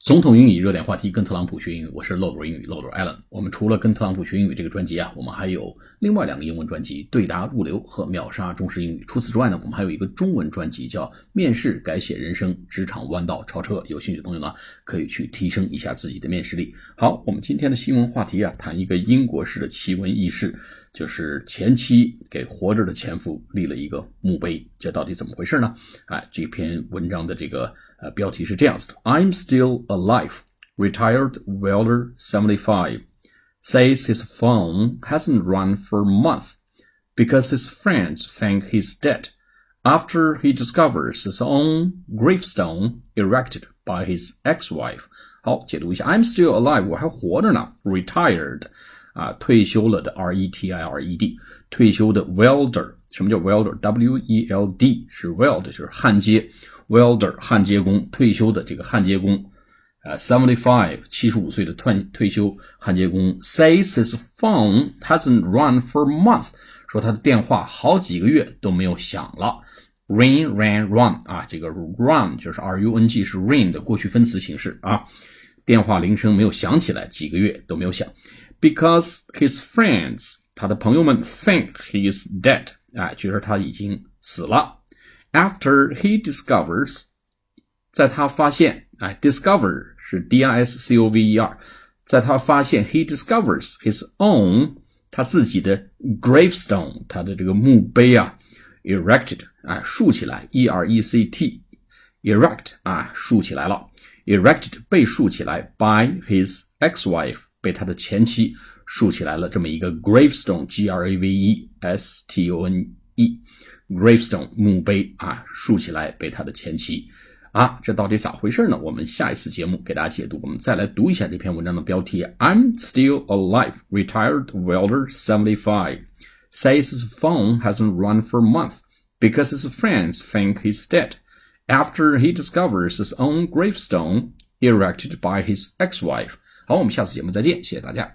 总统英语热点话题，跟特朗普学英语，我是漏斗英语漏斗 Allen。我们除了跟特朗普学英语这个专辑啊，我们还有另外两个英文专辑《对答入流》和《秒杀中式英语》。除此之外呢，我们还有一个中文专辑叫《面试改写人生：职场弯道超车》。有兴趣的朋友呢，可以去提升一下自己的面试力。好，我们今天的新闻话题啊，谈一个英国式的奇闻异事，就是前妻给活着的前夫立了一个墓碑，这到底怎么回事呢？哎，这篇文章的这个。呃，标题是这样子的：I'm still alive. Retired welder 75 says his phone hasn't run for a month because his friends think he's dead after he discovers his own gravestone erected by his ex-wife. 好，解读一下，I'm still alive，我还活着呢。Retired，啊，退休了的，R E T I R E D，退休的 welder。什么叫 welder？W E L D 是 weld，就是焊接。welder 焊接工退休的这个焊接工， 呃，seventy five 七十五岁的退退休焊接工 says his phone hasn't run for months，说他的电话好几个月都没有响了。ring ran run 啊，这个 run 就是 r u n g 是 ring 的过去分词形式啊，电话铃声没有响起来，几个月都没有响。Because his friends 他的朋友们 think he is dead 啊，觉得他已经死了。After he discovers，在他发现，哎，discover 是 d i s c o v e r，在他发现 he discovers his own 他自己的 gravestone，他的这个墓碑啊，erected 啊，竖起来，e r e c t，erect 啊，竖起来了，erected 被竖起来，by his ex-wife 被他的前妻竖起来了，这么一个 gravestone，g r a v e s t o n e。gravestone 墓碑啊，竖起来被他的前妻 啊，这到底咋回事呢？我们下一次节目给大家解读。我们再来读一下这篇文章的标题：I'm still alive. Retired welder 75 says his phone hasn't run for a month because his friends think he's dead after he discovers his own gravestone erected by his ex-wife. 好，我们下次节目再见，谢谢大家。